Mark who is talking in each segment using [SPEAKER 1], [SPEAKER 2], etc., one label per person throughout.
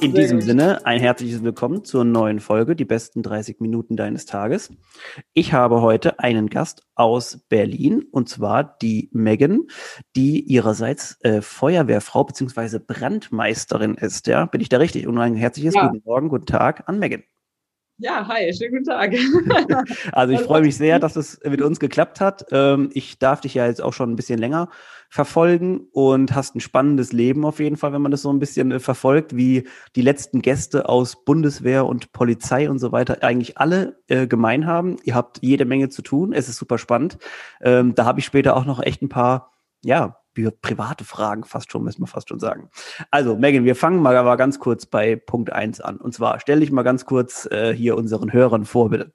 [SPEAKER 1] In diesem Sinne ein herzliches Willkommen zur neuen Folge, die besten 30 Minuten deines Tages. Ich habe heute einen Gast aus Berlin und zwar die Megan, die ihrerseits äh, Feuerwehrfrau bzw. Brandmeisterin ist. Ja, bin ich da richtig? Und ein herzliches ja. guten Morgen, guten Tag an Megan.
[SPEAKER 2] Ja, hi, schönen guten Tag.
[SPEAKER 1] also ich freue mich sehr, dass es mit uns geklappt hat. Ähm, ich darf dich ja jetzt auch schon ein bisschen länger verfolgen und hast ein spannendes Leben auf jeden Fall, wenn man das so ein bisschen äh, verfolgt, wie die letzten Gäste aus Bundeswehr und Polizei und so weiter eigentlich alle äh, gemein haben. Ihr habt jede Menge zu tun, es ist super spannend. Ähm, da habe ich später auch noch echt ein paar, ja, private Fragen fast schon, müssen wir fast schon sagen. Also, Megan, wir fangen mal aber ganz kurz bei Punkt 1 an. Und zwar, stell dich mal ganz kurz äh, hier unseren Hörern vor, bitte.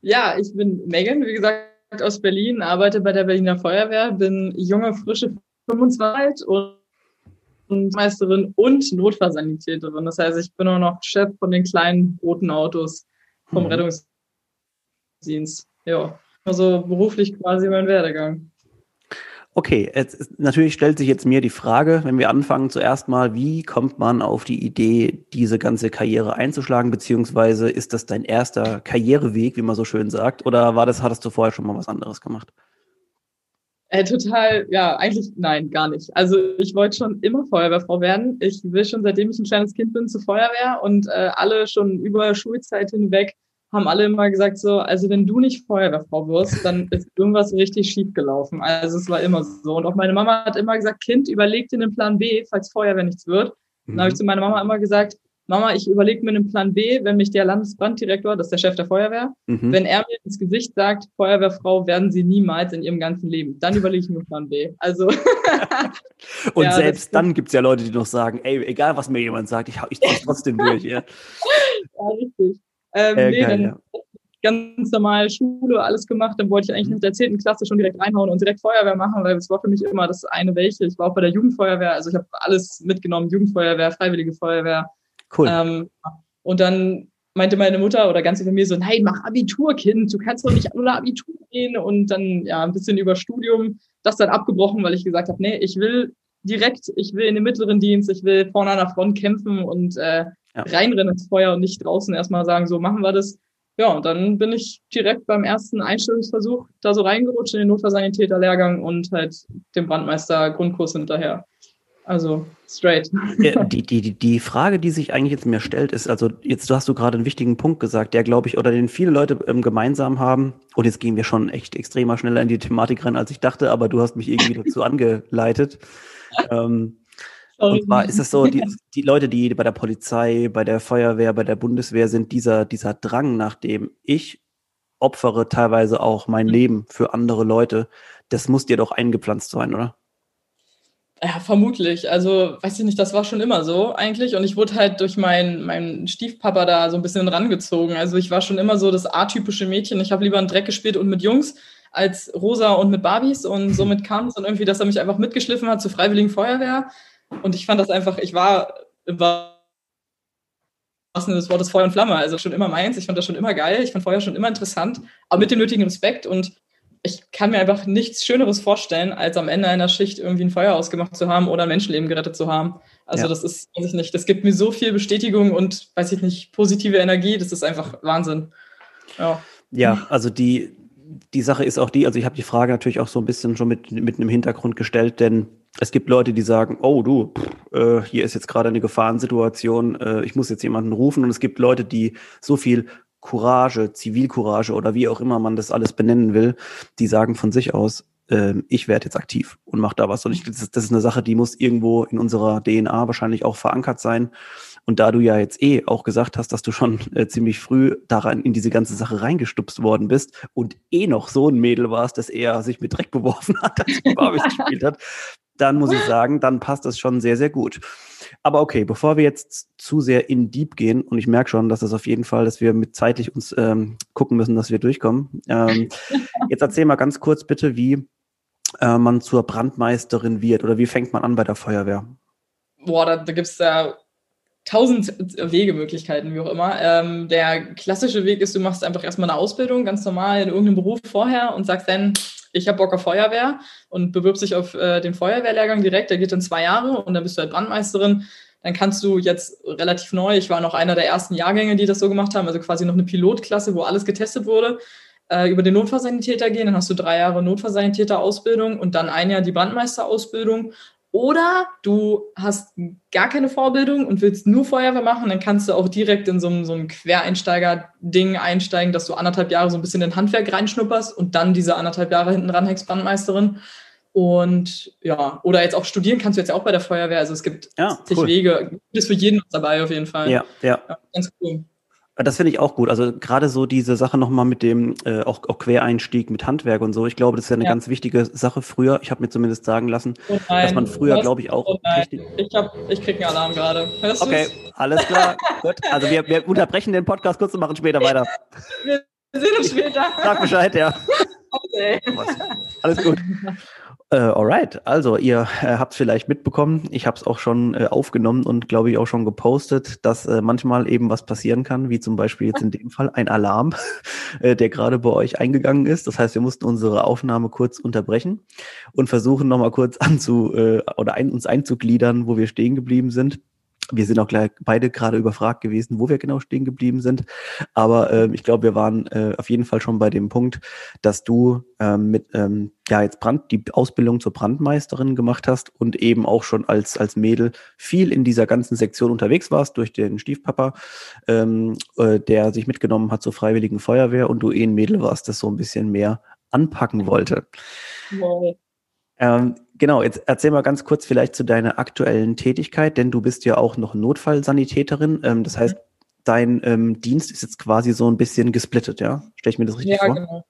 [SPEAKER 2] Ja, ich bin Megan, wie gesagt, aus Berlin, arbeite bei der Berliner Feuerwehr, bin junge, frische 25 und Meisterin und Notfallsanitäterin. Das heißt, ich bin auch noch Chef von den kleinen roten Autos vom mhm. Rettungsdienst. Ja, also beruflich quasi mein Werdegang.
[SPEAKER 1] Okay, jetzt, natürlich stellt sich jetzt mir die Frage, wenn wir anfangen zuerst mal, wie kommt man auf die Idee, diese ganze Karriere einzuschlagen, beziehungsweise ist das dein erster Karriereweg, wie man so schön sagt, oder war das, hattest du vorher schon mal was anderes gemacht?
[SPEAKER 2] Äh, total, ja, eigentlich nein, gar nicht. Also ich wollte schon immer Feuerwehrfrau werden. Ich will schon, seitdem ich ein kleines Kind bin, zur Feuerwehr und äh, alle schon über Schulzeit hinweg haben alle immer gesagt so, also wenn du nicht Feuerwehrfrau wirst, dann ist irgendwas richtig schief gelaufen. Also es war immer so. Und auch meine Mama hat immer gesagt, Kind, überleg dir einen Plan B, falls Feuerwehr nichts wird. Mhm. Dann habe ich zu meiner Mama immer gesagt, Mama, ich überlege mir einen Plan B, wenn mich der Landesbranddirektor, das ist der Chef der Feuerwehr, mhm. wenn er mir ins Gesicht sagt, Feuerwehrfrau werden Sie niemals in Ihrem ganzen Leben, dann überlege ich mir einen Plan B. Also
[SPEAKER 1] Und ja, selbst dann gibt es ja Leute, die noch sagen, ey, egal was mir jemand sagt, ich, ich ziehe trotzdem durch. Ja.
[SPEAKER 2] ja, richtig. Ähm, äh, nee, geil, dann ja. ganz normal Schule, alles gemacht. Dann wollte ich eigentlich nach der 10. Klasse schon direkt reinhauen und direkt Feuerwehr machen, weil es war für mich immer das eine welche. Ich war auch bei der Jugendfeuerwehr, also ich habe alles mitgenommen, Jugendfeuerwehr, Freiwillige Feuerwehr. Cool. Ähm, und dann meinte meine Mutter oder ganz über mir so, nein, mach Abitur, Kind, du kannst doch nicht nur Abitur gehen und dann ja ein bisschen über Studium, das dann abgebrochen, weil ich gesagt habe, nee, ich will direkt, ich will in den mittleren Dienst, ich will vorne an der Front kämpfen und äh, ja. reinrennen ins Feuer und nicht draußen erstmal sagen, so machen wir das. Ja, und dann bin ich direkt beim ersten Einstellungsversuch da so reingerutscht in den Notfallsanitäter-Lehrgang und halt dem Brandmeister-Grundkurs hinterher. Also straight.
[SPEAKER 1] Die, die, die Frage, die sich eigentlich jetzt mir stellt, ist, also jetzt hast du gerade einen wichtigen Punkt gesagt, der glaube ich, oder den viele Leute ähm, gemeinsam haben, und jetzt gehen wir schon echt extremer schneller in die Thematik rein, als ich dachte, aber du hast mich irgendwie dazu angeleitet. Ähm, und zwar ist es so, die, die Leute, die bei der Polizei, bei der Feuerwehr, bei der Bundeswehr sind, dieser, dieser Drang, nach dem ich opfere teilweise auch mein mhm. Leben für andere Leute, das muss dir doch eingepflanzt sein, oder?
[SPEAKER 2] Ja, vermutlich. Also, weiß ich nicht, das war schon immer so eigentlich. Und ich wurde halt durch meinen mein Stiefpapa da so ein bisschen rangezogen. Also, ich war schon immer so das atypische Mädchen. Ich habe lieber einen Dreck gespielt und mit Jungs als Rosa und mit Barbies. Und somit kam es dann irgendwie, dass er mich einfach mitgeschliffen hat zur Freiwilligen Feuerwehr. Und ich fand das einfach, ich war im wahrsten Sinne des Wortes Feuer und Flamme, also schon immer meins. Ich fand das schon immer geil. Ich fand Feuer schon immer interessant, aber mit dem nötigen Respekt. Und ich kann mir einfach nichts Schöneres vorstellen, als am Ende einer Schicht irgendwie ein Feuer ausgemacht zu haben oder ein Menschenleben gerettet zu haben. Also ja. das ist, weiß ich nicht, das gibt mir so viel Bestätigung und, weiß ich nicht, positive Energie. Das ist einfach Wahnsinn.
[SPEAKER 1] Ja, ja also die, die Sache ist auch die, also ich habe die Frage natürlich auch so ein bisschen schon mit, mit einem Hintergrund gestellt, denn es gibt Leute, die sagen, oh du, pff, äh, hier ist jetzt gerade eine Gefahrensituation, äh, ich muss jetzt jemanden rufen. Und es gibt Leute, die so viel Courage, Zivilcourage oder wie auch immer man das alles benennen will, die sagen von sich aus, äh, ich werde jetzt aktiv und mache da was. Und ich, das, ist, das ist eine Sache, die muss irgendwo in unserer DNA wahrscheinlich auch verankert sein. Und da du ja jetzt eh auch gesagt hast, dass du schon äh, ziemlich früh daran in diese ganze Sache reingestupst worden bist und eh noch so ein Mädel warst, dass er sich mit Dreck beworfen hat, als er Barbies gespielt hat, dann muss ich sagen, dann passt das schon sehr, sehr gut. Aber okay, bevor wir jetzt zu sehr in Deep gehen, und ich merke schon, dass das auf jeden Fall, dass wir mit zeitlich uns ähm, gucken müssen, dass wir durchkommen. Ähm, jetzt erzähl mal ganz kurz bitte, wie äh, man zur Brandmeisterin wird oder wie fängt man an bei der Feuerwehr?
[SPEAKER 2] Boah, da, da gibt es ja tausend Wegemöglichkeiten, wie auch immer. Ähm, der klassische Weg ist, du machst einfach erstmal eine Ausbildung, ganz normal in irgendeinem Beruf vorher und sagst dann, ich habe Bock auf Feuerwehr und bewirbst dich auf äh, den Feuerwehrlehrgang direkt, der geht dann zwei Jahre und dann bist du halt Brandmeisterin. Dann kannst du jetzt relativ neu, ich war noch einer der ersten Jahrgänge, die das so gemacht haben, also quasi noch eine Pilotklasse, wo alles getestet wurde, äh, über den Notfallsanitäter gehen. Dann hast du drei Jahre Notfallsanitäter-Ausbildung und dann ein Jahr die Brandmeisterausbildung oder du hast gar keine Vorbildung und willst nur Feuerwehr machen, dann kannst du auch direkt in so ein, so ein Quereinsteiger-Ding einsteigen, dass du anderthalb Jahre so ein bisschen in Handwerk reinschnupperst und dann diese anderthalb Jahre hinten ranhängst, Brandmeisterin. Und ja, oder jetzt auch studieren kannst du jetzt auch bei der Feuerwehr. Also es gibt ja, zig cool. Wege. Ist für jeden was dabei auf jeden Fall.
[SPEAKER 1] Ja, ja. ja ganz cool. Das finde ich auch gut. Also gerade so diese Sache nochmal mit dem äh, auch, auch Quereinstieg mit Handwerk und so. Ich glaube, das ist ja eine ja. ganz wichtige Sache früher. Ich habe mir zumindest sagen lassen, oh dass man früher, glaube ich, auch. Oh
[SPEAKER 2] ich, hab, ich krieg einen Alarm gerade.
[SPEAKER 1] Okay, du's? alles klar. gut. Also wir, wir unterbrechen den Podcast kurz und machen später weiter.
[SPEAKER 2] wir sehen uns später.
[SPEAKER 1] Sag Bescheid, ja. Okay. Alles gut. Äh, alright, also ihr äh, habt vielleicht mitbekommen, ich habe es auch schon äh, aufgenommen und glaube ich auch schon gepostet, dass äh, manchmal eben was passieren kann, wie zum Beispiel jetzt in dem Fall ein Alarm, äh, der gerade bei euch eingegangen ist. Das heißt, wir mussten unsere Aufnahme kurz unterbrechen und versuchen nochmal kurz anzu äh, oder ein, uns einzugliedern, wo wir stehen geblieben sind. Wir sind auch gleich beide gerade überfragt gewesen, wo wir genau stehen geblieben sind. Aber äh, ich glaube, wir waren äh, auf jeden Fall schon bei dem Punkt, dass du ähm, mit ähm, ja jetzt Brand die Ausbildung zur Brandmeisterin gemacht hast und eben auch schon als als Mädel viel in dieser ganzen Sektion unterwegs warst durch den Stiefpapa, ähm, äh, der sich mitgenommen hat zur Freiwilligen Feuerwehr und du eh ein Mädel warst, das so ein bisschen mehr anpacken wollte. Wow. Ähm, genau, jetzt erzähl mal ganz kurz vielleicht zu deiner aktuellen Tätigkeit, denn du bist ja auch noch Notfallsanitäterin. Ähm, das heißt, dein ähm, Dienst ist jetzt quasi so ein bisschen gesplittet, ja? Stell ich mir das richtig ja, vor? Ja, genau.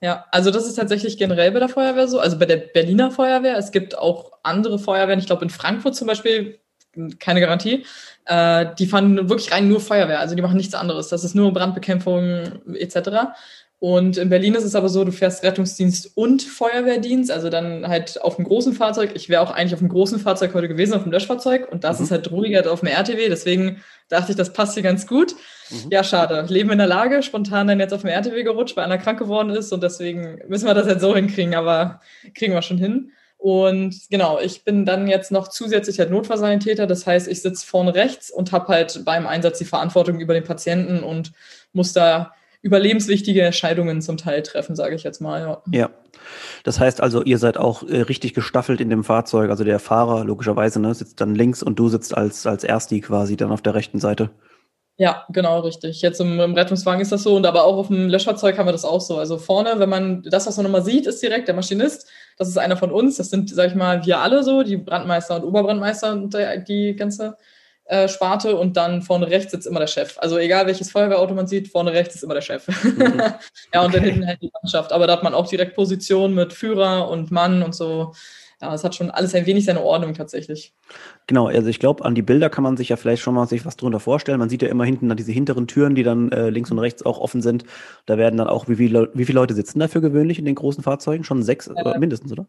[SPEAKER 2] Ja, also das ist tatsächlich generell bei der Feuerwehr so, also bei der Berliner Feuerwehr. Es gibt auch andere Feuerwehren, ich glaube in Frankfurt zum Beispiel, keine Garantie, äh, die fahren wirklich rein nur Feuerwehr, also die machen nichts anderes. Das ist nur Brandbekämpfung etc. Und in Berlin ist es aber so, du fährst Rettungsdienst und Feuerwehrdienst, also dann halt auf einem großen Fahrzeug. Ich wäre auch eigentlich auf einem großen Fahrzeug heute gewesen, auf dem Löschfahrzeug. Und das mhm. ist halt ruhiger auf dem RTW. Deswegen dachte ich, das passt hier ganz gut. Mhm. Ja, schade. Leben in der Lage, spontan dann jetzt auf dem RTW gerutscht, weil einer krank geworden ist. Und deswegen müssen wir das halt so hinkriegen, aber kriegen wir schon hin. Und genau, ich bin dann jetzt noch zusätzlich halt Notfallsanitäter. Das heißt, ich sitze vorne rechts und habe halt beim Einsatz die Verantwortung über den Patienten und muss da überlebenswichtige Entscheidungen zum Teil treffen, sage ich jetzt mal. Ja.
[SPEAKER 1] ja. Das heißt also, ihr seid auch äh, richtig gestaffelt in dem Fahrzeug. Also der Fahrer logischerweise ne, sitzt dann links und du sitzt als, als Ersti quasi dann auf der rechten Seite.
[SPEAKER 2] Ja, genau, richtig. Jetzt im, im, Rettungswagen ist das so und aber auch auf dem Löschfahrzeug haben wir das auch so. Also vorne, wenn man das, was man nochmal sieht, ist direkt der Maschinist. Das ist einer von uns. Das sind, sag ich mal, wir alle so, die Brandmeister und Oberbrandmeister und die ganze äh, Sparte und dann vorne rechts sitzt immer der Chef. Also egal welches Feuerwehrauto man sieht, vorne rechts ist immer der Chef. Mhm. ja, und okay. dann hinten halt die Mannschaft. Aber da hat man auch direkt Position mit Führer und Mann und so. Ja, es hat schon alles ein wenig seine Ordnung tatsächlich.
[SPEAKER 1] Genau, also ich glaube, an die Bilder kann man sich ja vielleicht schon mal sich was drunter vorstellen. Man sieht ja immer hinten diese hinteren Türen, die dann äh, links und rechts auch offen sind. Da werden dann auch, wie viele, wie viele Leute sitzen da für gewöhnlich in den großen Fahrzeugen? Schon sechs äh, mindestens, oder?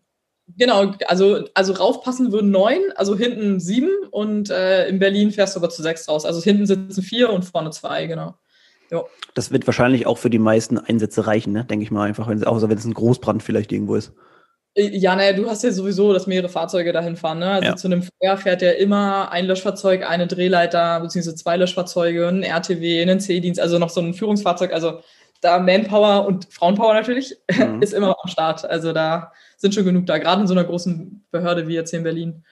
[SPEAKER 2] Genau, also, also raufpassen würden neun, also hinten sieben und äh, in Berlin fährst du aber zu sechs raus. Also hinten sitzen vier und vorne zwei, genau.
[SPEAKER 1] Jo. Das wird wahrscheinlich auch für die meisten Einsätze reichen, ne? denke ich mal einfach, wenn, außer wenn es ein Großbrand vielleicht irgendwo ist.
[SPEAKER 2] Äh, ja, naja, du hast ja sowieso, dass mehrere Fahrzeuge dahin fahren. Ne? Also ja. zu einem Feuer fährt ja immer ein Löschfahrzeug, eine Drehleiter, beziehungsweise zwei Löschfahrzeuge, ein RTW, ein C-Dienst, also noch so ein Führungsfahrzeug. Also da Manpower und Frauenpower natürlich mhm. ist immer am Start. Also da sind schon genug da, gerade in so einer großen Behörde wie jetzt hier in Berlin.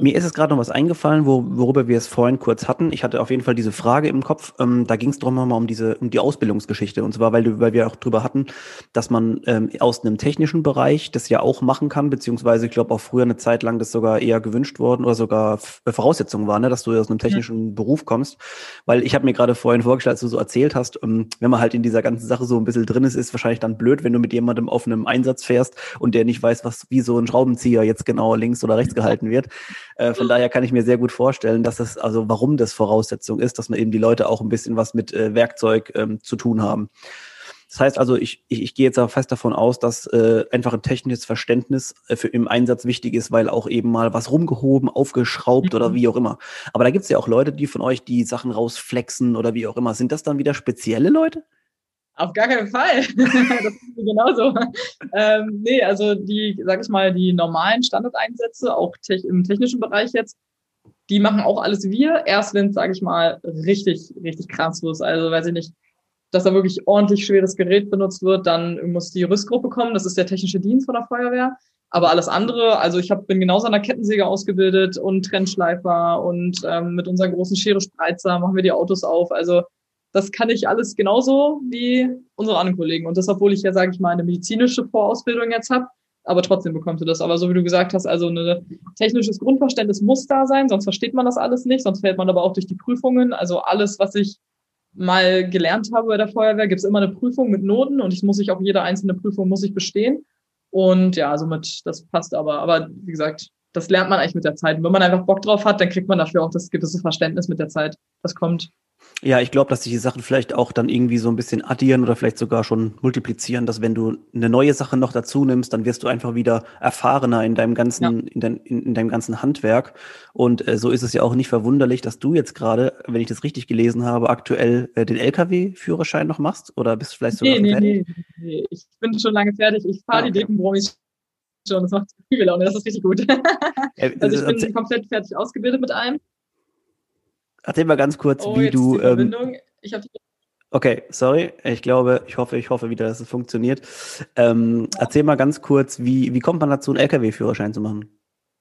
[SPEAKER 1] Mir ist es gerade noch was eingefallen, wo, worüber wir es vorhin kurz hatten. Ich hatte auf jeden Fall diese Frage im Kopf. Ähm, da ging es darum nochmal um diese, um die Ausbildungsgeschichte. Und zwar, weil, du, weil wir auch drüber hatten, dass man ähm, aus einem technischen Bereich das ja auch machen kann, beziehungsweise ich glaube auch früher eine Zeit lang das sogar eher gewünscht worden oder sogar äh, Voraussetzungen war, ne, dass du aus einem technischen mhm. Beruf kommst. Weil ich habe mir gerade vorhin vorgestellt, als du so erzählt hast, ähm, wenn man halt in dieser ganzen Sache so ein bisschen drin ist, ist wahrscheinlich dann blöd, wenn du mit jemandem auf einem Einsatz fährst und der nicht weiß, was wie so ein Schraubenzieher jetzt genau links oder rechts gehalten wird. Äh, von daher kann ich mir sehr gut vorstellen, dass das, also warum das Voraussetzung ist, dass man eben die Leute auch ein bisschen was mit äh, Werkzeug ähm, zu tun haben. Das heißt also, ich, ich, ich gehe jetzt aber fest davon aus, dass äh, einfach ein technisches Verständnis äh, für im Einsatz wichtig ist, weil auch eben mal was rumgehoben, aufgeschraubt mhm. oder wie auch immer. Aber da gibt es ja auch Leute, die von euch die Sachen rausflexen oder wie auch immer. Sind das dann wieder spezielle Leute?
[SPEAKER 2] Auf gar keinen Fall. das ist genauso. Ähm, nee, also die, sag ich mal, die normalen Standardeinsätze, auch te im technischen Bereich jetzt, die machen auch alles wir, erst wenn es, sage ich mal, richtig, richtig krass ist. Also weiß ich nicht, dass da wirklich ordentlich schweres Gerät benutzt wird, dann muss die Rüstgruppe kommen, das ist der technische Dienst von der Feuerwehr. Aber alles andere, also ich hab, bin genauso an der Kettensäge ausgebildet und Trennschleifer und ähm, mit unseren großen Schere-Spreizer machen wir die Autos auf. Also das kann ich alles genauso wie unsere anderen Kollegen. Und das, obwohl ich ja, sage ich mal, eine medizinische Vorausbildung jetzt habe, aber trotzdem bekommst du das. Aber so wie du gesagt hast, also ein technisches Grundverständnis muss da sein, sonst versteht man das alles nicht, sonst fällt man aber auch durch die Prüfungen. Also alles, was ich mal gelernt habe bei der Feuerwehr, gibt es immer eine Prüfung mit Noten und ich muss ich auch jede einzelne Prüfung muss ich bestehen. Und ja, somit, das passt aber. Aber wie gesagt, das lernt man eigentlich mit der Zeit. Und wenn man einfach Bock drauf hat, dann kriegt man dafür auch das gewisse Verständnis mit der Zeit. Das kommt.
[SPEAKER 1] Ja, ich glaube, dass sich die Sachen vielleicht auch dann irgendwie so ein bisschen addieren oder vielleicht sogar schon multiplizieren, dass wenn du eine neue Sache noch dazu nimmst, dann wirst du einfach wieder erfahrener in deinem ganzen, ja. in, dein, in, in, deinem ganzen Handwerk. Und äh, so ist es ja auch nicht verwunderlich, dass du jetzt gerade, wenn ich das richtig gelesen habe, aktuell äh, den LKW-Führerschein noch machst oder bist du vielleicht sogar
[SPEAKER 2] nee, nee, nee, nee, ich bin schon lange fertig. Ich fahre ah, okay. die dicken Bromis schon. Das macht übel Laune, das ist richtig gut. also ich bin komplett fertig ausgebildet mit einem.
[SPEAKER 1] Erzähl mal ganz kurz, oh, wie du. Ähm, ich habe Okay, sorry. Ich glaube, ich hoffe, ich hoffe wieder, dass es funktioniert. Ähm, ja. Erzähl mal ganz kurz, wie, wie kommt man dazu, einen LKW-Führerschein zu machen?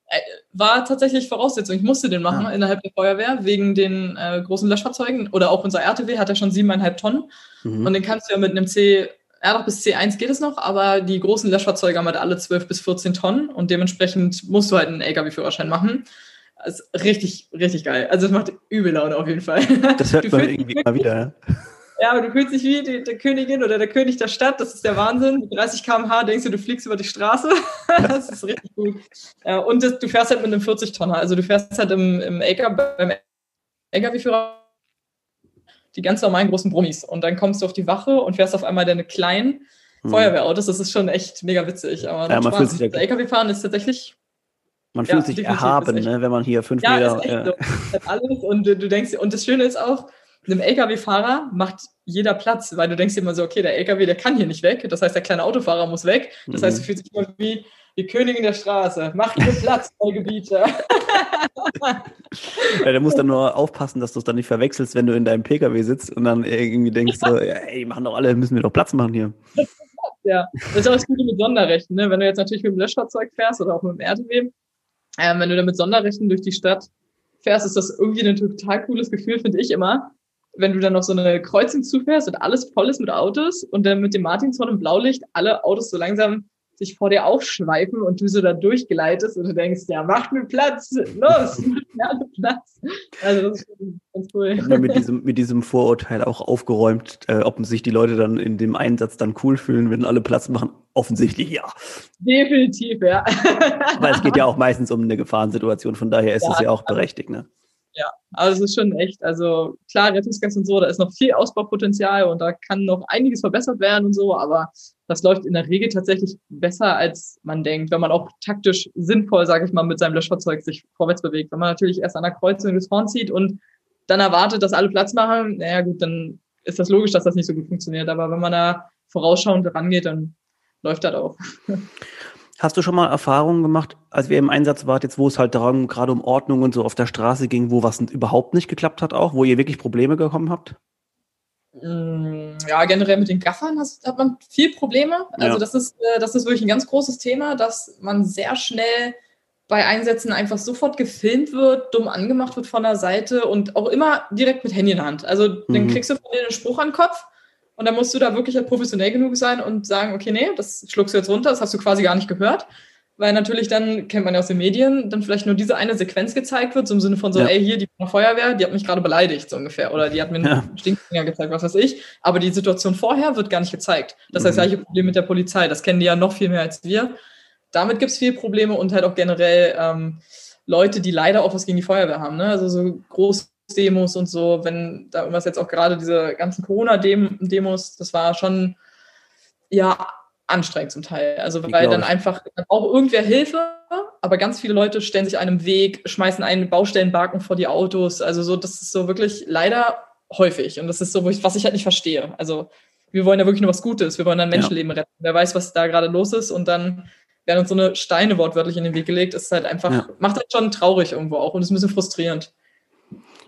[SPEAKER 2] Äh, war tatsächlich Voraussetzung. Ich musste den machen ja. innerhalb der Feuerwehr wegen den äh, großen Löschfahrzeugen. Oder auch unser RTW hat ja schon siebeneinhalb Tonnen. Mhm. Und den kannst du ja mit einem C, ja doch bis C1 geht es noch, aber die großen Löschfahrzeuge haben halt alle 12 bis 14 Tonnen und dementsprechend musst du halt einen LKW-Führerschein machen. Das ist richtig, richtig geil. Also es macht übel Laune auf jeden Fall.
[SPEAKER 1] Das hört man irgendwie immer wieder, ja.
[SPEAKER 2] Aber du fühlst dich wie die, die, Königin oder der König der Stadt. Das ist der Wahnsinn. Mit 30 km/h denkst du, du fliegst über die Straße. das ist richtig gut. Und das, du fährst halt mit einem 40-Tonner. Also du fährst halt im, im LKW, beim LKW-Führer die ganz normalen großen Brummis. Und dann kommst du auf die Wache und fährst auf einmal deine kleinen hm. Feuerwehrautos. Das ist schon echt mega witzig. Aber
[SPEAKER 1] ja, man fühlt sich ja
[SPEAKER 2] LKW-Fahren ist tatsächlich
[SPEAKER 1] man fühlt sich erhaben, ne, wenn man hier fünf ja, Meter. Ist
[SPEAKER 2] echt so. das alles und du, du denkst, und das Schöne ist auch, einem LKW-Fahrer macht jeder Platz, weil du denkst dir immer so, okay, der LKW, der kann hier nicht weg. Das heißt, der kleine Autofahrer muss weg. Das mhm. heißt, du fühlst dich immer wie die Königin der Straße. Mach dir Platz, neue Gebiete.
[SPEAKER 1] ja, der muss dann nur aufpassen, dass du es dann nicht verwechselst, wenn du in deinem PKW sitzt und dann irgendwie denkst so, ja, ey, machen doch alle, müssen wir doch Platz machen hier.
[SPEAKER 2] Ja, das ist auch das Gute mit Sonderrechten. Ne? Wenn du jetzt natürlich mit dem Löschfahrzeug fährst oder auch mit dem RTW, ähm, wenn du da mit Sonderrechten durch die Stadt fährst, ist das irgendwie ein total cooles Gefühl, finde ich immer. Wenn du dann noch so eine Kreuzung zufährst und alles voll ist mit Autos und dann mit dem Martinshorn im Blaulicht alle Autos so langsam sich vor dir aufschweifen und du so da durchgeleitest und du denkst, ja, macht mir Platz, los, macht mir Platz. Also das ist
[SPEAKER 1] ganz cool. Ich habe mit diesem, mit diesem Vorurteil auch aufgeräumt, äh, ob sich die Leute dann in dem Einsatz dann cool fühlen, wenn alle Platz machen. Offensichtlich ja.
[SPEAKER 2] Definitiv, ja.
[SPEAKER 1] Weil es geht ja auch meistens um eine Gefahrensituation, von daher ist ja, es ja auch berechtigt, ne?
[SPEAKER 2] Ja, also es ist schon echt, also klar, Rettungsgas und so, da ist noch viel Ausbaupotenzial und da kann noch einiges verbessert werden und so, aber das läuft in der Regel tatsächlich besser, als man denkt, wenn man auch taktisch sinnvoll, sage ich mal, mit seinem Löschfahrzeug sich vorwärts bewegt. Wenn man natürlich erst an der Kreuzung das Horn zieht und dann erwartet, dass alle Platz machen, naja gut, dann ist das logisch, dass das nicht so gut funktioniert. Aber wenn man da vorausschauend rangeht, dann läuft das auch.
[SPEAKER 1] Hast du schon mal Erfahrungen gemacht, als wir im Einsatz wart, jetzt wo es halt darum, gerade um Ordnung und so auf der Straße ging, wo was überhaupt nicht geklappt hat auch, wo ihr wirklich Probleme bekommen habt?
[SPEAKER 2] Mm, ja, generell mit den Gaffern hat man viel Probleme. Also ja. das ist, äh, das ist wirklich ein ganz großes Thema, dass man sehr schnell bei Einsätzen einfach sofort gefilmt wird, dumm angemacht wird von der Seite und auch immer direkt mit Handy in der Hand. Also mhm. dann kriegst du von denen einen Spruch an den Kopf und dann musst du da wirklich halt professionell genug sein und sagen, okay, nee, das schluckst du jetzt runter, das hast du quasi gar nicht gehört. Weil natürlich dann, kennt man ja aus den Medien, dann vielleicht nur diese eine Sequenz gezeigt wird, so im Sinne von so, ja. ey, hier, die Feuerwehr, die hat mich gerade beleidigt, so ungefähr. Oder die hat mir einen ja. Stinkfinger gezeigt, was weiß ich. Aber die Situation vorher wird gar nicht gezeigt. Das mhm. heißt, gleiche Problem mit der Polizei. Das kennen die ja noch viel mehr als wir damit gibt es viele Probleme und halt auch generell ähm, Leute, die leider auch was gegen die Feuerwehr haben. Ne? Also so Großdemos und so, wenn da irgendwas jetzt auch gerade diese ganzen Corona-Demos, das war schon ja anstrengend zum Teil. Also weil dann einfach dann auch irgendwer Hilfe, aber ganz viele Leute stellen sich einem Weg, schmeißen einen Baustellenbarken vor die Autos. Also so, das ist so wirklich leider häufig. Und das ist so, was ich halt nicht verstehe. Also wir wollen ja wirklich nur was Gutes. Wir wollen dann Menschenleben ja. retten. Wer weiß, was da gerade los ist. Und dann werden uns so eine Steine wortwörtlich in den Weg gelegt. ist halt einfach, ja. macht halt schon traurig irgendwo auch und ist ein bisschen frustrierend.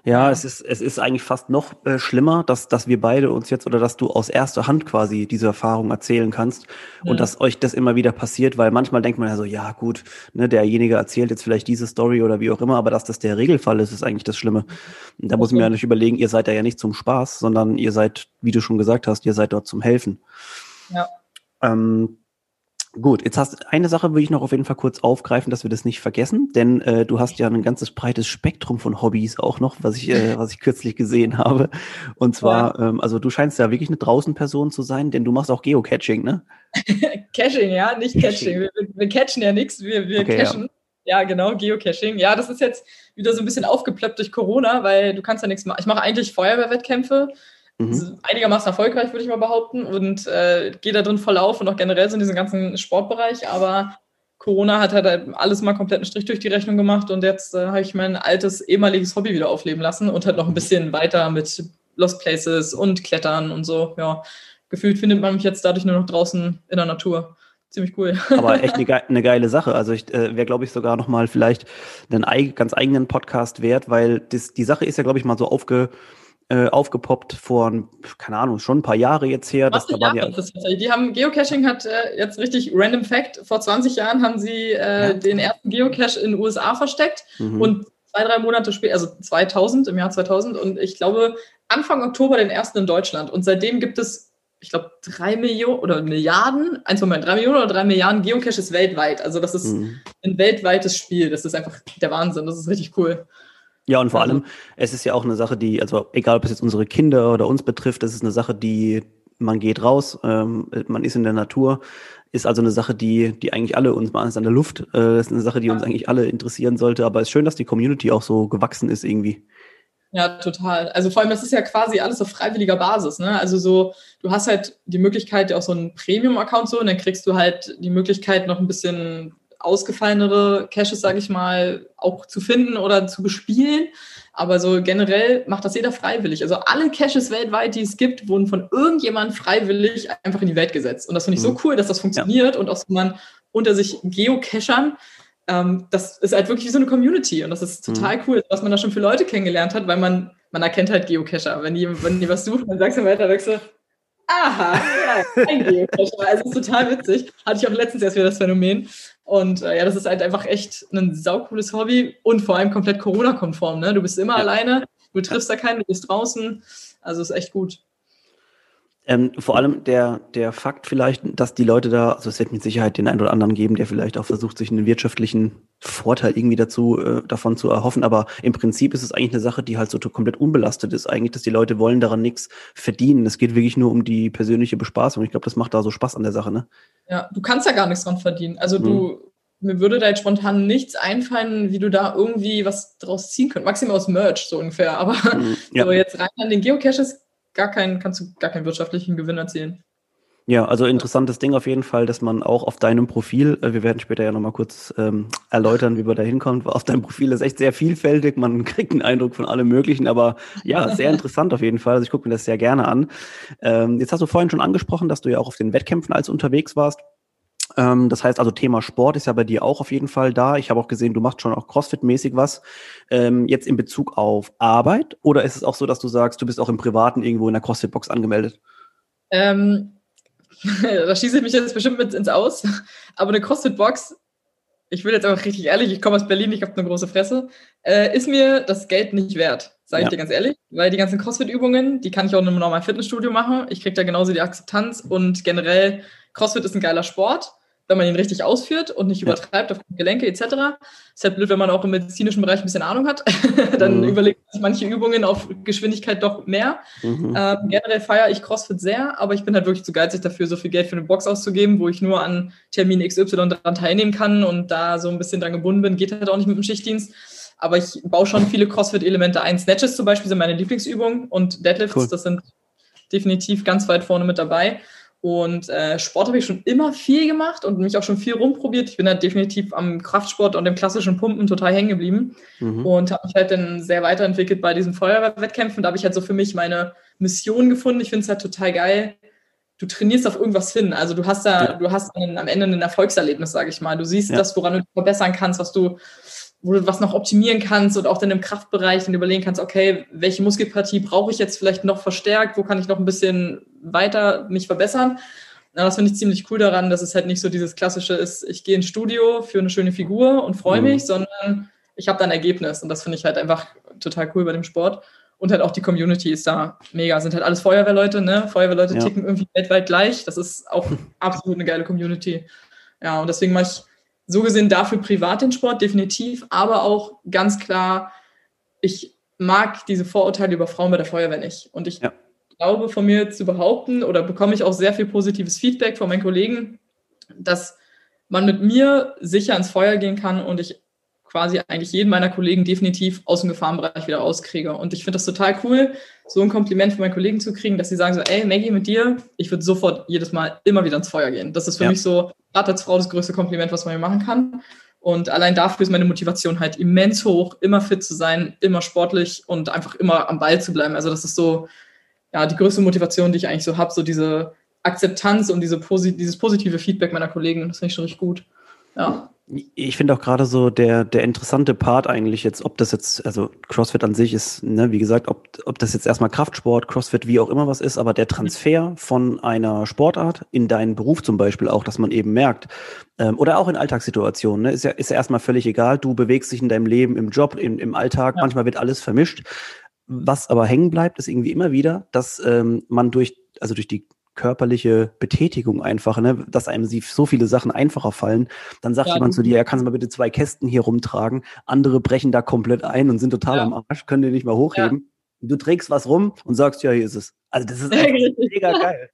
[SPEAKER 1] Ja, es ist, es ist eigentlich fast noch äh, schlimmer, dass, dass wir beide uns jetzt oder dass du aus erster Hand quasi diese Erfahrung erzählen kannst ja. und dass euch das immer wieder passiert, weil manchmal denkt man ja so, ja gut, ne, derjenige erzählt jetzt vielleicht diese Story oder wie auch immer, aber dass das der Regelfall ist, ist eigentlich das Schlimme. Und da muss man ja nicht überlegen, ihr seid da ja nicht zum Spaß, sondern ihr seid, wie du schon gesagt hast, ihr seid dort zum Helfen. Ja. Ähm, Gut, jetzt hast eine Sache will ich noch auf jeden Fall kurz aufgreifen, dass wir das nicht vergessen, denn äh, du hast ja ein ganzes breites Spektrum von Hobbys auch noch, was ich, äh, was ich kürzlich gesehen habe. Und zwar, ja. ähm, also du scheinst ja wirklich eine Draußenperson zu sein, denn du machst auch Geocaching, ne?
[SPEAKER 2] Caching, ja, nicht Caching. Caching. Wir, wir catchen ja nichts, wir, wir okay, cachen. Ja. ja. genau, Geocaching. Ja, das ist jetzt wieder so ein bisschen aufgeplöppt durch Corona, weil du kannst ja nichts machen. Ich mache eigentlich Feuerwehrwettkämpfe Mhm. Einigermaßen erfolgreich, würde ich mal behaupten, und äh, gehe da drin voll auf und auch generell so in diesem ganzen Sportbereich. Aber Corona hat halt alles mal komplett einen Strich durch die Rechnung gemacht und jetzt äh, habe ich mein altes ehemaliges Hobby wieder aufleben lassen und halt noch ein bisschen weiter mit Lost Places und Klettern und so. Ja, gefühlt findet man mich jetzt dadurch nur noch draußen in der Natur. Ziemlich cool.
[SPEAKER 1] Aber echt eine, eine geile Sache. Also ich äh, wäre, glaube ich, sogar noch mal vielleicht einen ganz eigenen Podcast wert, weil das, die Sache ist ja, glaube ich, mal so aufge äh, aufgepoppt vor, keine Ahnung, schon ein paar Jahre jetzt her.
[SPEAKER 2] Das,
[SPEAKER 1] da
[SPEAKER 2] ja, das die haben, Geocaching hat äh, jetzt richtig random Fact, vor 20 Jahren haben sie äh, ja. den ersten Geocache in den USA versteckt mhm. und zwei, drei Monate später, also 2000, im Jahr 2000 und ich glaube Anfang Oktober den ersten in Deutschland und seitdem gibt es ich glaube, drei Millionen oder Milliarden, eins Moment, drei Millionen oder drei Milliarden Geocaches weltweit. Also das ist mhm. ein weltweites Spiel. Das ist einfach der Wahnsinn. Das ist richtig cool.
[SPEAKER 1] Ja, und vor also, allem, es ist ja auch eine Sache, die, also egal ob es jetzt unsere Kinder oder uns betrifft, es ist eine Sache, die, man geht raus, ähm, man ist in der Natur, ist also eine Sache, die, die eigentlich alle uns, man ist an der Luft, äh, ist eine Sache, die uns eigentlich alle interessieren sollte, aber es ist schön, dass die Community auch so gewachsen ist irgendwie.
[SPEAKER 2] Ja, total. Also vor allem, das ist ja quasi alles auf freiwilliger Basis. Ne? Also so, du hast halt die Möglichkeit, auch so einen Premium-Account so, und dann kriegst du halt die Möglichkeit, noch ein bisschen ausgefallenere Caches, sage ich mal, auch zu finden oder zu bespielen. Aber so generell macht das jeder freiwillig. Also alle Caches weltweit, die es gibt, wurden von irgendjemand freiwillig einfach in die Welt gesetzt. Und das finde ich mhm. so cool, dass das funktioniert ja. und auch so man unter sich Geocachern, ähm, das ist halt wirklich wie so eine Community. Und das ist total mhm. cool, was man da schon für Leute kennengelernt hat, weil man, man erkennt halt Geocacher. Wenn die, wenn die was suchen, dann sagst du weiter, sagst du, aha, ja, ein Geocacher. Also es ist total witzig. Hatte ich auch letztens erst wieder das Phänomen. Und äh, ja, das ist halt einfach echt ein saucooles Hobby und vor allem komplett Corona-konform. Ne? Du bist immer ja. alleine, du triffst da keinen, du bist draußen. Also ist echt gut.
[SPEAKER 1] Ähm, vor allem der, der Fakt vielleicht, dass die Leute da, also es wird mit Sicherheit den einen oder anderen geben, der vielleicht auch versucht, sich einen wirtschaftlichen Vorteil irgendwie dazu, äh, davon zu erhoffen. Aber im Prinzip ist es eigentlich eine Sache, die halt so komplett unbelastet ist. Eigentlich, dass die Leute wollen daran nichts verdienen. Es geht wirklich nur um die persönliche Bespaßung. Ich glaube, das macht da so Spaß an der Sache, ne?
[SPEAKER 2] Ja, du kannst ja gar nichts dran verdienen. Also du, hm. mir würde da jetzt spontan nichts einfallen, wie du da irgendwie was draus ziehen könntest. Maximal aus Merch, so ungefähr. Aber hm, ja. so jetzt rein an den Geocaches gar keinen, kannst du gar keinen wirtschaftlichen Gewinn erzielen.
[SPEAKER 1] Ja, also interessantes Ding auf jeden Fall, dass man auch auf deinem Profil, äh, wir werden später ja nochmal kurz ähm, erläutern, wie man da hinkommt. Auf deinem Profil ist echt sehr vielfältig, man kriegt einen Eindruck von allem Möglichen, aber ja, sehr interessant auf jeden Fall. Also ich gucke mir das sehr gerne an. Ähm, jetzt hast du vorhin schon angesprochen, dass du ja auch auf den Wettkämpfen als unterwegs warst. Ähm, das heißt also, Thema Sport ist ja bei dir auch auf jeden Fall da. Ich habe auch gesehen, du machst schon auch CrossFit-mäßig was. Ähm, jetzt in Bezug auf Arbeit oder ist es auch so, dass du sagst, du bist auch im Privaten irgendwo in der CrossFit-Box angemeldet?
[SPEAKER 2] Ähm, da schieße ich mich jetzt bestimmt mit ins Aus. Aber eine CrossFit-Box ich will jetzt aber richtig ehrlich, ich komme aus Berlin, ich habe eine große Fresse, äh, ist mir das Geld nicht wert, sage ja. ich dir ganz ehrlich, weil die ganzen CrossFit-Übungen, die kann ich auch in einem normalen Fitnessstudio machen. Ich kriege da genauso die Akzeptanz und generell CrossFit ist ein geiler Sport wenn man ihn richtig ausführt und nicht übertreibt auf Gelenke etc. Ist halt blöd, wenn man auch im medizinischen Bereich ein bisschen Ahnung hat. Dann mhm. überlegt man sich manche Übungen auf Geschwindigkeit doch mehr. Mhm. Ähm, generell feiere ich CrossFit sehr, aber ich bin halt wirklich zu geizig dafür, so viel Geld für eine Box auszugeben, wo ich nur an Termin XY daran teilnehmen kann und da so ein bisschen dran gebunden bin. Geht halt auch nicht mit dem Schichtdienst. Aber ich baue schon viele CrossFit-Elemente ein. Snatches zum Beispiel sind meine Lieblingsübungen und Deadlifts, cool. das sind definitiv ganz weit vorne mit dabei. Und äh, Sport habe ich schon immer viel gemacht und mich auch schon viel rumprobiert. Ich bin halt definitiv am Kraftsport und dem klassischen Pumpen total hängen geblieben mhm. und habe mich halt dann sehr weiterentwickelt bei diesen Feuerwehrwettkämpfen. Da habe ich halt so für mich meine Mission gefunden. Ich finde es halt total geil. Du trainierst auf irgendwas hin. Also du hast da, ja. du hast einen, am Ende ein Erfolgserlebnis, sage ich mal. Du siehst ja. das, woran du dich verbessern kannst, was du wo du was noch optimieren kannst und auch dann im Kraftbereich dann überlegen kannst, okay, welche Muskelpartie brauche ich jetzt vielleicht noch verstärkt, wo kann ich noch ein bisschen weiter mich verbessern. Ja, das finde ich ziemlich cool daran, dass es halt nicht so dieses klassische ist, ich gehe ins Studio für eine schöne Figur und freue mhm. mich, sondern ich habe da ein Ergebnis und das finde ich halt einfach total cool bei dem Sport. Und halt auch die Community ist da mega. Sind halt alles Feuerwehrleute, ne? Feuerwehrleute ja. ticken irgendwie weltweit gleich. Das ist auch absolut eine geile Community. Ja, und deswegen mache ich so gesehen dafür privat den Sport, definitiv, aber auch ganz klar, ich mag diese Vorurteile über Frauen bei der Feuerwehr nicht. Und ich ja. glaube, von mir zu behaupten, oder bekomme ich auch sehr viel positives Feedback von meinen Kollegen, dass man mit mir sicher ins Feuer gehen kann und ich quasi eigentlich jeden meiner Kollegen definitiv aus dem Gefahrenbereich wieder rauskriege. Und ich finde das total cool, so ein Kompliment von meinen Kollegen zu kriegen, dass sie sagen so, ey, Maggie, mit dir, ich würde sofort jedes Mal immer wieder ins Feuer gehen. Das ist für ja. mich so, gerade als Frau, das größte Kompliment, was man mir machen kann. Und allein dafür ist meine Motivation halt immens hoch, immer fit zu sein, immer sportlich und einfach immer am Ball zu bleiben. Also das ist so, ja, die größte Motivation, die ich eigentlich so habe, so diese Akzeptanz und diese, dieses positive Feedback meiner Kollegen. Das finde ich schon richtig gut. Ja.
[SPEAKER 1] Ich finde auch gerade so der, der interessante Part eigentlich jetzt, ob das jetzt, also CrossFit an sich ist, ne, wie gesagt, ob, ob das jetzt erstmal Kraftsport, CrossFit, wie auch immer was ist, aber der Transfer von einer Sportart in deinen Beruf zum Beispiel auch, dass man eben merkt, ähm, oder auch in Alltagssituationen, ne, ist ja, ist ja erstmal völlig egal, du bewegst dich in deinem Leben, im Job, im, im Alltag, ja. manchmal wird alles vermischt. Was aber hängen bleibt, ist irgendwie immer wieder, dass ähm, man durch, also durch die körperliche Betätigung einfach, ne, dass einem sie so viele Sachen einfacher fallen. Dann sagt ja, jemand zu dir, ja, kannst du mal bitte zwei Kästen hier rumtragen. Andere brechen da komplett ein und sind total ja. am Arsch, können die nicht mal hochheben. Ja. Du trägst was rum und sagst, ja, hier ist es. Also das ist mega
[SPEAKER 2] geil.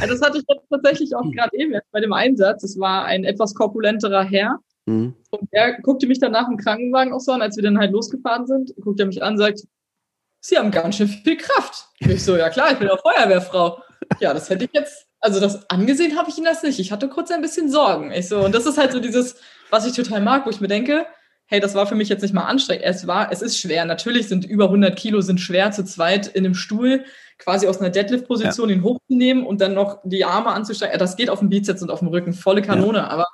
[SPEAKER 2] Also das hatte ich jetzt tatsächlich auch gerade eben bei dem Einsatz. Es war ein etwas korpulenterer Herr. Mhm. Und er guckte mich danach im Krankenwagen auch so an, als wir dann halt losgefahren sind, guckte er mich an und sagt, Sie haben ganz schön viel Kraft. Ich so, ja klar, ich bin auch Feuerwehrfrau. Ja, das hätte ich jetzt, also das angesehen habe ich ihn das nicht. Ich hatte kurz ein bisschen Sorgen. Ich so, und das ist halt so dieses, was ich total mag, wo ich mir denke, hey, das war für mich jetzt nicht mal anstrengend. Es war, es ist schwer. Natürlich sind über 100 Kilo sind schwer zu zweit in einem Stuhl quasi aus einer Deadlift-Position ja. ihn hochzunehmen und dann noch die Arme anzusteigen. Das geht auf dem Bizeps und auf dem Rücken, volle Kanone. Ja. Aber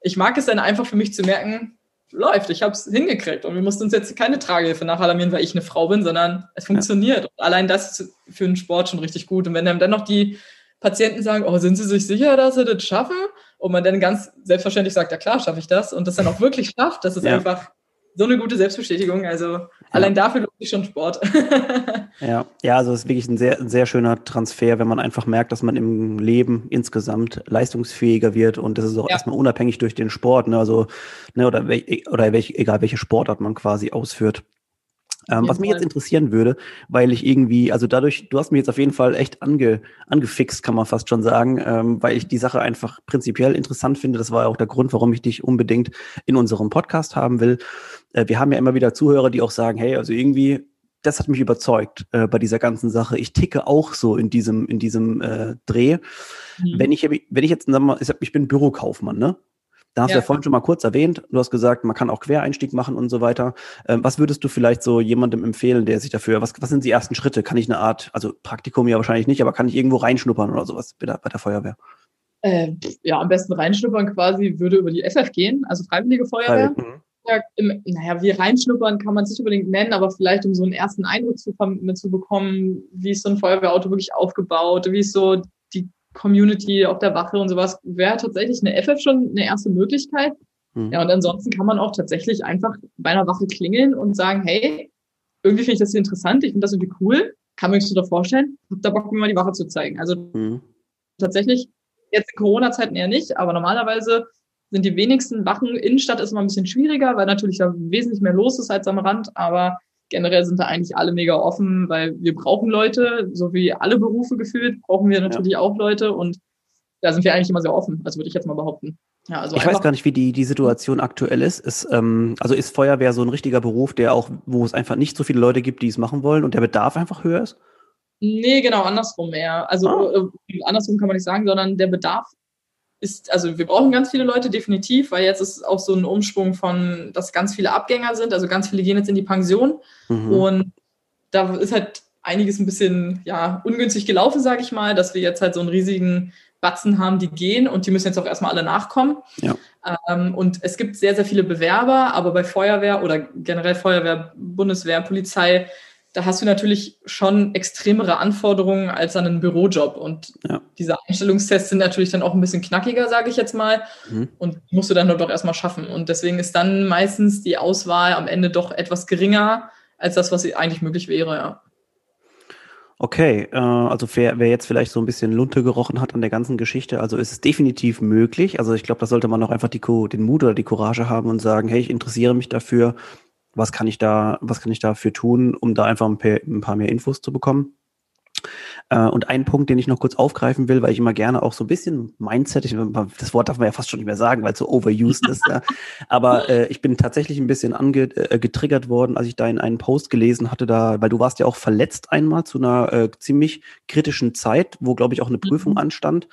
[SPEAKER 2] ich mag es dann einfach für mich zu merken, läuft, ich habe es hingekriegt und wir mussten uns jetzt keine Tragehilfe nachalarmieren, weil ich eine Frau bin, sondern es funktioniert. Ja. Und allein das ist für einen Sport schon richtig gut. Und wenn dann noch die Patienten sagen, oh, sind sie sich sicher, dass sie das schaffen? Und man dann ganz selbstverständlich sagt, ja klar, schaffe ich das. Und das dann auch wirklich schafft, das ist ja. einfach so eine gute Selbstbestätigung. Also. Allein dafür lohnt sich schon Sport.
[SPEAKER 1] ja, ja, also es ist wirklich ein sehr, sehr schöner Transfer, wenn man einfach merkt, dass man im Leben insgesamt leistungsfähiger wird und das ist auch ja. erstmal unabhängig durch den Sport, ne? Also, ne, oder, oder welch, egal welche Sportart man quasi ausführt. Ähm, was mich jetzt interessieren würde, weil ich irgendwie, also dadurch, du hast mich jetzt auf jeden Fall echt ange, angefixt, kann man fast schon sagen, ähm, weil ich die Sache einfach prinzipiell interessant finde. Das war auch der Grund, warum ich dich unbedingt in unserem Podcast haben will. Äh, wir haben ja immer wieder Zuhörer, die auch sagen, hey, also irgendwie, das hat mich überzeugt äh, bei dieser ganzen Sache. Ich ticke auch so in diesem, in diesem äh, Dreh. Mhm. Wenn ich, wenn ich jetzt, mal, ich bin Bürokaufmann, ne? Da hast ja. du ja vorhin schon mal kurz erwähnt. Du hast gesagt, man kann auch Quereinstieg machen und so weiter. Ähm, was würdest du vielleicht so jemandem empfehlen, der sich dafür, was, was sind die ersten Schritte? Kann ich eine Art, also Praktikum ja wahrscheinlich nicht, aber kann ich irgendwo reinschnuppern oder sowas bei der, bei der Feuerwehr?
[SPEAKER 2] Äh, ja, am besten reinschnuppern quasi würde über die FF gehen, also Freiwillige Feuerwehr. Mhm. Ja, im, naja, wie reinschnuppern kann man es nicht unbedingt nennen, aber vielleicht um so einen ersten Eindruck zu, zu bekommen, wie ist so ein Feuerwehrauto wirklich aufgebaut, wie ist so die Community auf der Wache und sowas, wäre tatsächlich eine FF schon eine erste Möglichkeit. Mhm. Ja, und ansonsten kann man auch tatsächlich einfach bei einer Wache klingeln und sagen, hey, irgendwie finde ich das hier interessant, ich finde das irgendwie cool, kann mir das da vorstellen, hab da Bock, mir mal die Wache zu zeigen. Also mhm. tatsächlich, jetzt in Corona-Zeiten eher nicht, aber normalerweise sind die wenigsten Wachen, Innenstadt ist immer ein bisschen schwieriger, weil natürlich da wesentlich mehr los ist als am Rand, aber generell sind da eigentlich alle mega offen, weil wir brauchen Leute, so wie alle Berufe gefühlt, brauchen wir natürlich ja. auch Leute und da sind wir eigentlich immer sehr offen, also würde ich jetzt mal behaupten.
[SPEAKER 1] Ja, also ich weiß gar nicht, wie die, die Situation aktuell ist. ist ähm, also ist Feuerwehr so ein richtiger Beruf, der auch, wo es einfach nicht so viele Leute gibt, die es machen wollen und der Bedarf einfach höher ist?
[SPEAKER 2] Nee, genau, andersrum eher. Also ah. äh, andersrum kann man nicht sagen, sondern der Bedarf ist, also wir brauchen ganz viele Leute definitiv, weil jetzt ist auch so ein Umschwung von, dass ganz viele Abgänger sind, also ganz viele gehen jetzt in die Pension mhm. und da ist halt einiges ein bisschen ja ungünstig gelaufen, sage ich mal, dass wir jetzt halt so einen riesigen Batzen haben, die gehen und die müssen jetzt auch erstmal alle nachkommen. Ja. Ähm, und es gibt sehr, sehr viele Bewerber, aber bei Feuerwehr oder generell Feuerwehr, Bundeswehr, Polizei da hast du natürlich schon extremere Anforderungen als an einen Bürojob. Und ja. diese Einstellungstests sind natürlich dann auch ein bisschen knackiger, sage ich jetzt mal. Mhm. Und musst du dann doch erstmal schaffen. Und deswegen ist dann meistens die Auswahl am Ende doch etwas geringer als das, was eigentlich möglich wäre, ja.
[SPEAKER 1] Okay, äh, also wer, wer jetzt vielleicht so ein bisschen Lunte gerochen hat an der ganzen Geschichte, also ist es definitiv möglich. Also ich glaube, da sollte man auch einfach die, den Mut oder die Courage haben und sagen, hey, ich interessiere mich dafür, was kann ich da, was kann ich dafür tun, um da einfach ein paar, ein paar mehr Infos zu bekommen. Äh, und ein Punkt, den ich noch kurz aufgreifen will, weil ich immer gerne auch so ein bisschen Mindset, ich, das Wort darf man ja fast schon nicht mehr sagen, weil es so overused ist, ja. aber äh, ich bin tatsächlich ein bisschen angetriggert äh, worden, als ich da in einen Post gelesen hatte, da, weil du warst ja auch verletzt einmal zu einer äh, ziemlich kritischen Zeit, wo, glaube ich, auch eine Prüfung mhm. anstand.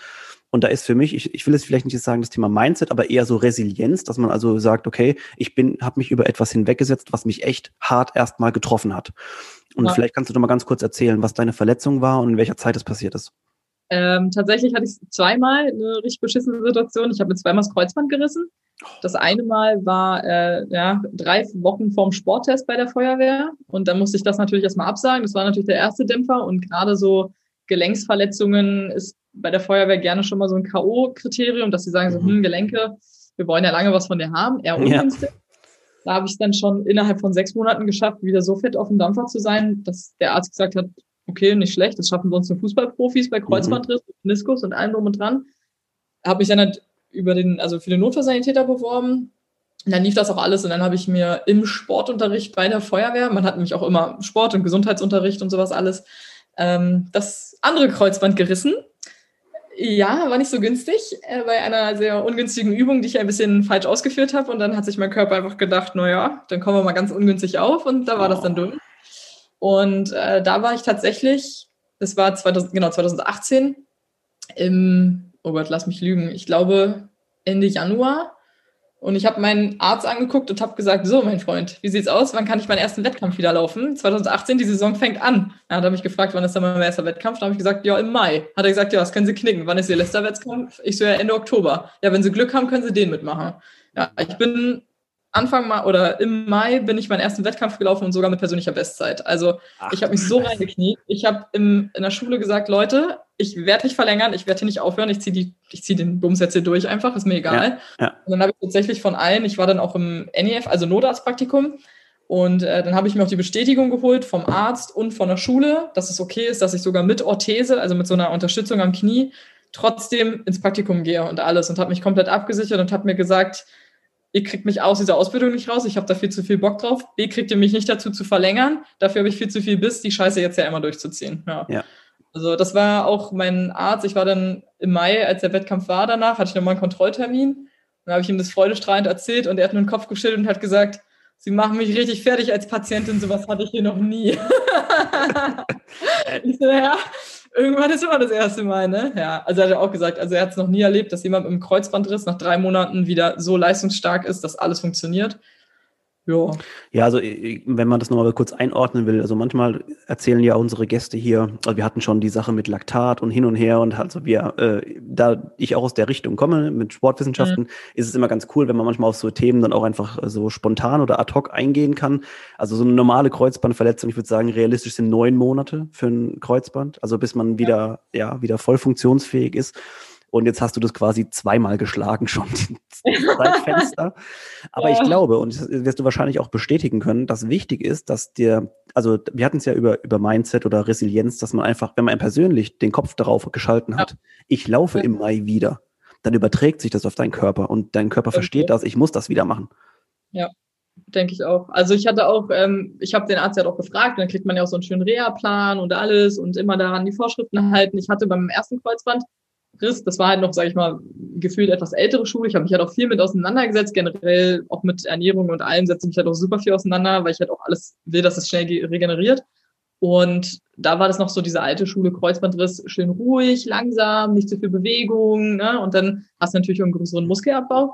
[SPEAKER 1] Und da ist für mich, ich, ich will es vielleicht nicht sagen, das Thema Mindset, aber eher so Resilienz, dass man also sagt, okay, ich bin, habe mich über etwas hinweggesetzt, was mich echt hart erstmal getroffen hat. Und ja. vielleicht kannst du doch mal ganz kurz erzählen, was deine Verletzung war und in welcher Zeit es passiert ist.
[SPEAKER 2] Ähm, tatsächlich hatte ich zweimal eine richtig beschissene Situation. Ich habe mir zweimal das Kreuzband gerissen. Das eine Mal war äh, ja, drei Wochen vorm Sporttest bei der Feuerwehr und dann musste ich das natürlich erstmal absagen. Das war natürlich der erste Dämpfer und gerade so Gelenksverletzungen ist bei der Feuerwehr gerne schon mal so ein K.O.-Kriterium, dass sie sagen so, mhm. hm, Gelenke, wir wollen ja lange was von dir haben, eher ungünstig. Ja. Da habe ich dann schon innerhalb von sechs Monaten geschafft, wieder so fit auf dem Dampfer zu sein, dass der Arzt gesagt hat, okay, nicht schlecht, das schaffen wir uns nur Fußballprofis bei Kreuzbandriss, mhm. Meniskus und allem drum und dran. Habe ich dann halt über den, also für den Notfallsanitäter beworben. Und dann lief das auch alles und dann habe ich mir im Sportunterricht bei der Feuerwehr, man hat nämlich auch immer Sport- und Gesundheitsunterricht und sowas alles, ähm, das andere Kreuzband gerissen ja, war nicht so günstig äh, bei einer sehr ungünstigen Übung, die ich ein bisschen falsch ausgeführt habe. Und dann hat sich mein Körper einfach gedacht, naja, dann kommen wir mal ganz ungünstig auf. Und da war oh. das dann durch. Und äh, da war ich tatsächlich, das war 2000, genau 2018, im, oh Gott, lass mich lügen, ich glaube Ende Januar und ich habe meinen Arzt angeguckt und habe gesagt, so mein Freund, wie sieht's aus? Wann kann ich meinen ersten Wettkampf wieder laufen? 2018, die Saison fängt an. Er hat mich gefragt, wann ist dann mein erster Wettkampf? Da habe ich gesagt, ja, im Mai. Hat er gesagt, ja, das können Sie knicken. Wann ist Ihr letzter Wettkampf? Ich so, ja, Ende Oktober. Ja, wenn Sie Glück haben, können Sie den mitmachen. Ja, ich bin Anfang Mai oder im Mai bin ich meinen ersten Wettkampf gelaufen und sogar mit persönlicher Bestzeit. Also Ach, ich habe mich so reingekniet. Ich habe in der Schule gesagt, Leute, ich werde nicht verlängern, ich werde hier nicht aufhören, ich ziehe zieh den Bums jetzt hier durch einfach, ist mir egal. Ja, ja. Und dann habe ich tatsächlich von allen, ich war dann auch im NEF, also Notarztpraktikum, und äh, dann habe ich mir auch die Bestätigung geholt vom Arzt und von der Schule, dass es okay ist, dass ich sogar mit Orthese, also mit so einer Unterstützung am Knie, trotzdem ins Praktikum gehe und alles und habe mich komplett abgesichert und habe mir gesagt, ihr kriegt mich aus dieser Ausbildung nicht raus, ich habe da viel zu viel Bock drauf. B, kriegt ihr mich nicht dazu zu verlängern, dafür habe ich viel zu viel Biss, die Scheiße jetzt ja immer durchzuziehen. Ja. ja. Also das war auch mein Arzt. Ich war dann im Mai, als der Wettkampf war danach, hatte ich nochmal einen Kontrolltermin. Dann habe ich ihm das freudestrahlend erzählt und er hat nur den Kopf geschüttelt und hat gesagt, Sie machen mich richtig fertig als Patientin, sowas hatte ich hier noch nie. ich so, ja, irgendwann ist immer das erste Mal, ne? Ja, also er hat auch gesagt, also er hat es noch nie erlebt, dass jemand mit einem Kreuzbandriss nach drei Monaten wieder so leistungsstark ist, dass alles funktioniert.
[SPEAKER 1] Ja. Ja, also wenn man das nochmal kurz einordnen will, also manchmal erzählen ja unsere Gäste hier, also wir hatten schon die Sache mit Laktat und hin und her und also wir, äh, da ich auch aus der Richtung komme mit Sportwissenschaften, mhm. ist es immer ganz cool, wenn man manchmal auf so Themen dann auch einfach so spontan oder ad hoc eingehen kann. Also so eine normale Kreuzbandverletzung, ich würde sagen, realistisch sind neun Monate für ein Kreuzband, also bis man wieder, ja, ja wieder voll funktionsfähig ist. Und jetzt hast du das quasi zweimal geschlagen schon, das Fenster. Aber ja. ich glaube, und das wirst du wahrscheinlich auch bestätigen können, dass wichtig ist, dass dir, also wir hatten es ja über, über Mindset oder Resilienz, dass man einfach, wenn man persönlich den Kopf darauf geschalten hat, ja. ich laufe ja. im Mai wieder, dann überträgt sich das auf deinen Körper und dein Körper okay. versteht das, ich muss das wieder machen.
[SPEAKER 2] Ja, denke ich auch. Also ich hatte auch, ähm, ich habe den Arzt ja auch gefragt, dann kriegt man ja auch so einen schönen Reha-Plan und alles und immer daran die Vorschriften halten. Ich hatte beim ersten Kreuzbandriss, das war halt noch, sage ich mal, gefühlt etwas ältere Schule. Ich habe mich halt auch viel mit auseinandergesetzt, generell auch mit Ernährung und allem setze mich halt auch super viel auseinander, weil ich halt auch alles will, dass es schnell regeneriert. Und da war das noch so diese alte Schule, Kreuzbandriss, schön ruhig, langsam, nicht zu viel Bewegung. Ne? Und dann hast du natürlich auch einen größeren Muskelabbau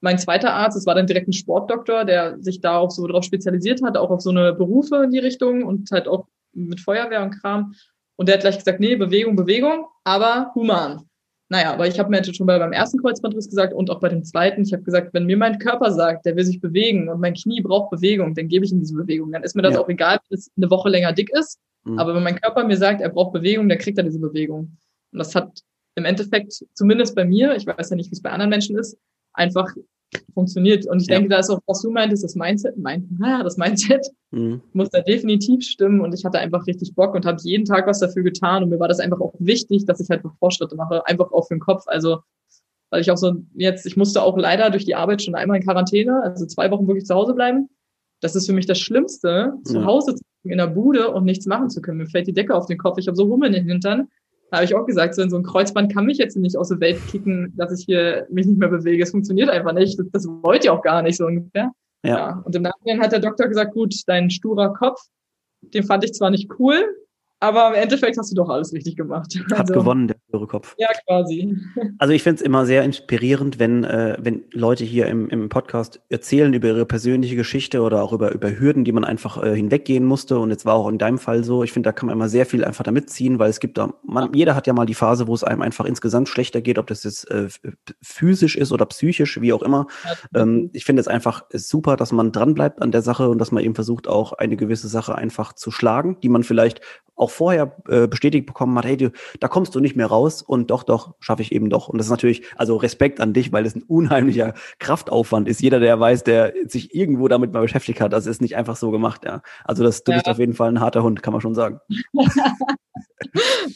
[SPEAKER 2] mein zweiter Arzt, es war dann direkt ein Sportdoktor, der sich da auch so drauf spezialisiert hat, auch auf so eine Berufe in die Richtung und halt auch mit Feuerwehr und Kram. Und der hat gleich gesagt, nee, Bewegung, Bewegung, aber human. Naja, aber ich habe mir jetzt schon bei beim ersten Kreuzbandriss gesagt und auch bei dem zweiten, ich habe gesagt, wenn mir mein Körper sagt, der will sich bewegen und mein Knie braucht Bewegung, dann gebe ich ihm diese Bewegung. Dann ist mir das ja. auch egal, wenn es eine Woche länger dick ist. Mhm. Aber wenn mein Körper mir sagt, er braucht Bewegung, dann kriegt er diese Bewegung. Und das hat im Endeffekt, zumindest bei mir, ich weiß ja nicht, wie es bei anderen Menschen ist, einfach funktioniert. Und ich ja. denke, da ist auch, was du meintest, das Mindset, mein, ah, das Mindset mhm. muss da definitiv stimmen. Und ich hatte einfach richtig Bock und habe jeden Tag was dafür getan. Und mir war das einfach auch wichtig, dass ich halt noch Fortschritte mache, einfach auch für den Kopf. Also, weil ich auch so jetzt, ich musste auch leider durch die Arbeit schon einmal in Quarantäne, also zwei Wochen wirklich zu Hause bleiben. Das ist für mich das Schlimmste, zu Hause zu in der Bude und nichts machen zu können. Mir fällt die Decke auf den Kopf, ich habe so Hummeln in den Hintern habe ich auch gesagt, so in so ein Kreuzband kann mich jetzt nicht aus der Welt kicken, dass ich hier mich nicht mehr bewege. Es funktioniert einfach nicht. Das, das wollt ihr auch gar nicht so ungefähr. Ja. ja. Und im Nachhinein hat der Doktor gesagt, gut, dein sturer Kopf, den fand ich zwar nicht cool, aber im Endeffekt hast du doch alles richtig gemacht.
[SPEAKER 1] Hat also, gewonnen, der höhere Kopf.
[SPEAKER 2] Ja, quasi.
[SPEAKER 1] Also ich finde es immer sehr inspirierend, wenn, äh, wenn Leute hier im, im Podcast erzählen über ihre persönliche Geschichte oder auch über, über Hürden, die man einfach äh, hinweggehen musste. Und jetzt war auch in deinem Fall so. Ich finde, da kann man immer sehr viel einfach damit ziehen, weil es gibt da, man, jeder hat ja mal die Phase, wo es einem einfach insgesamt schlechter geht, ob das jetzt äh, physisch ist oder psychisch, wie auch immer. Ähm, ich finde es einfach super, dass man dranbleibt an der Sache und dass man eben versucht, auch eine gewisse Sache einfach zu schlagen, die man vielleicht auch vorher äh, bestätigt bekommen hat, hey, du, da kommst du nicht mehr raus und doch, doch, schaffe ich eben doch. Und das ist natürlich, also Respekt an dich, weil es ein unheimlicher Kraftaufwand ist. Jeder, der weiß, der sich irgendwo damit mal beschäftigt hat, das ist nicht einfach so gemacht, ja. Also das, du ja. bist auf jeden Fall ein harter Hund, kann man schon sagen.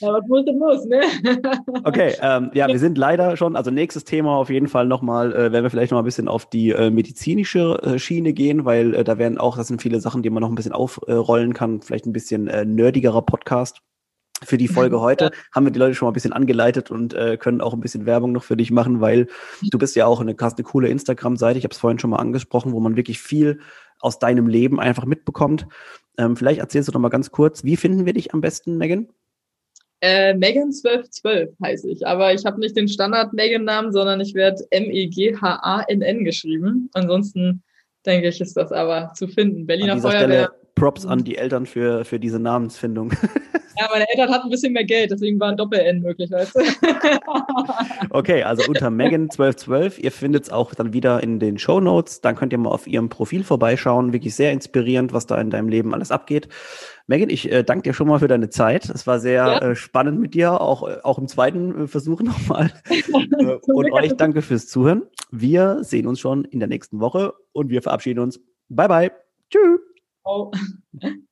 [SPEAKER 2] ja, was muss, muss, ne?
[SPEAKER 1] okay, ähm, ja, wir sind leider schon, also nächstes Thema auf jeden Fall nochmal, äh, werden wir vielleicht noch mal ein bisschen auf die äh, medizinische äh, Schiene gehen, weil äh, da werden auch, das sind viele Sachen, die man noch ein bisschen aufrollen kann, vielleicht ein bisschen äh, nerdigerer Podcast. Für die Folge heute haben wir die Leute schon mal ein bisschen angeleitet und äh, können auch ein bisschen Werbung noch für dich machen, weil du bist ja auch eine, hast eine coole Instagram-Seite, ich habe es vorhin schon mal angesprochen, wo man wirklich viel aus deinem Leben einfach mitbekommt. Ähm, vielleicht erzählst du doch mal ganz kurz, wie finden wir dich am besten, Megan?
[SPEAKER 2] Äh, Megan 1212 heiße ich, aber ich habe nicht den Standard Megan-Namen, sondern ich werde M-E-G-H-A-N-N geschrieben. Ansonsten denke ich, ist das aber zu finden. Berliner Feuerwehr. Stelle
[SPEAKER 1] Props an die Eltern für, für diese Namensfindung.
[SPEAKER 2] Ja, meine Eltern hatten ein bisschen mehr Geld, deswegen war ein Doppel-N möglich. Weißt du?
[SPEAKER 1] okay, also unter Megan1212, ihr findet es auch dann wieder in den Show Notes. Dann könnt ihr mal auf ihrem Profil vorbeischauen. Wirklich sehr inspirierend, was da in deinem Leben alles abgeht. Megan, ich äh, danke dir schon mal für deine Zeit. Es war sehr ja. äh, spannend mit dir, auch, äh, auch im zweiten äh, Versuch nochmal. Äh, und euch danke fürs Zuhören. Wir sehen uns schon in der nächsten Woche und wir verabschieden uns. Bye, bye. Tschüss. Oh.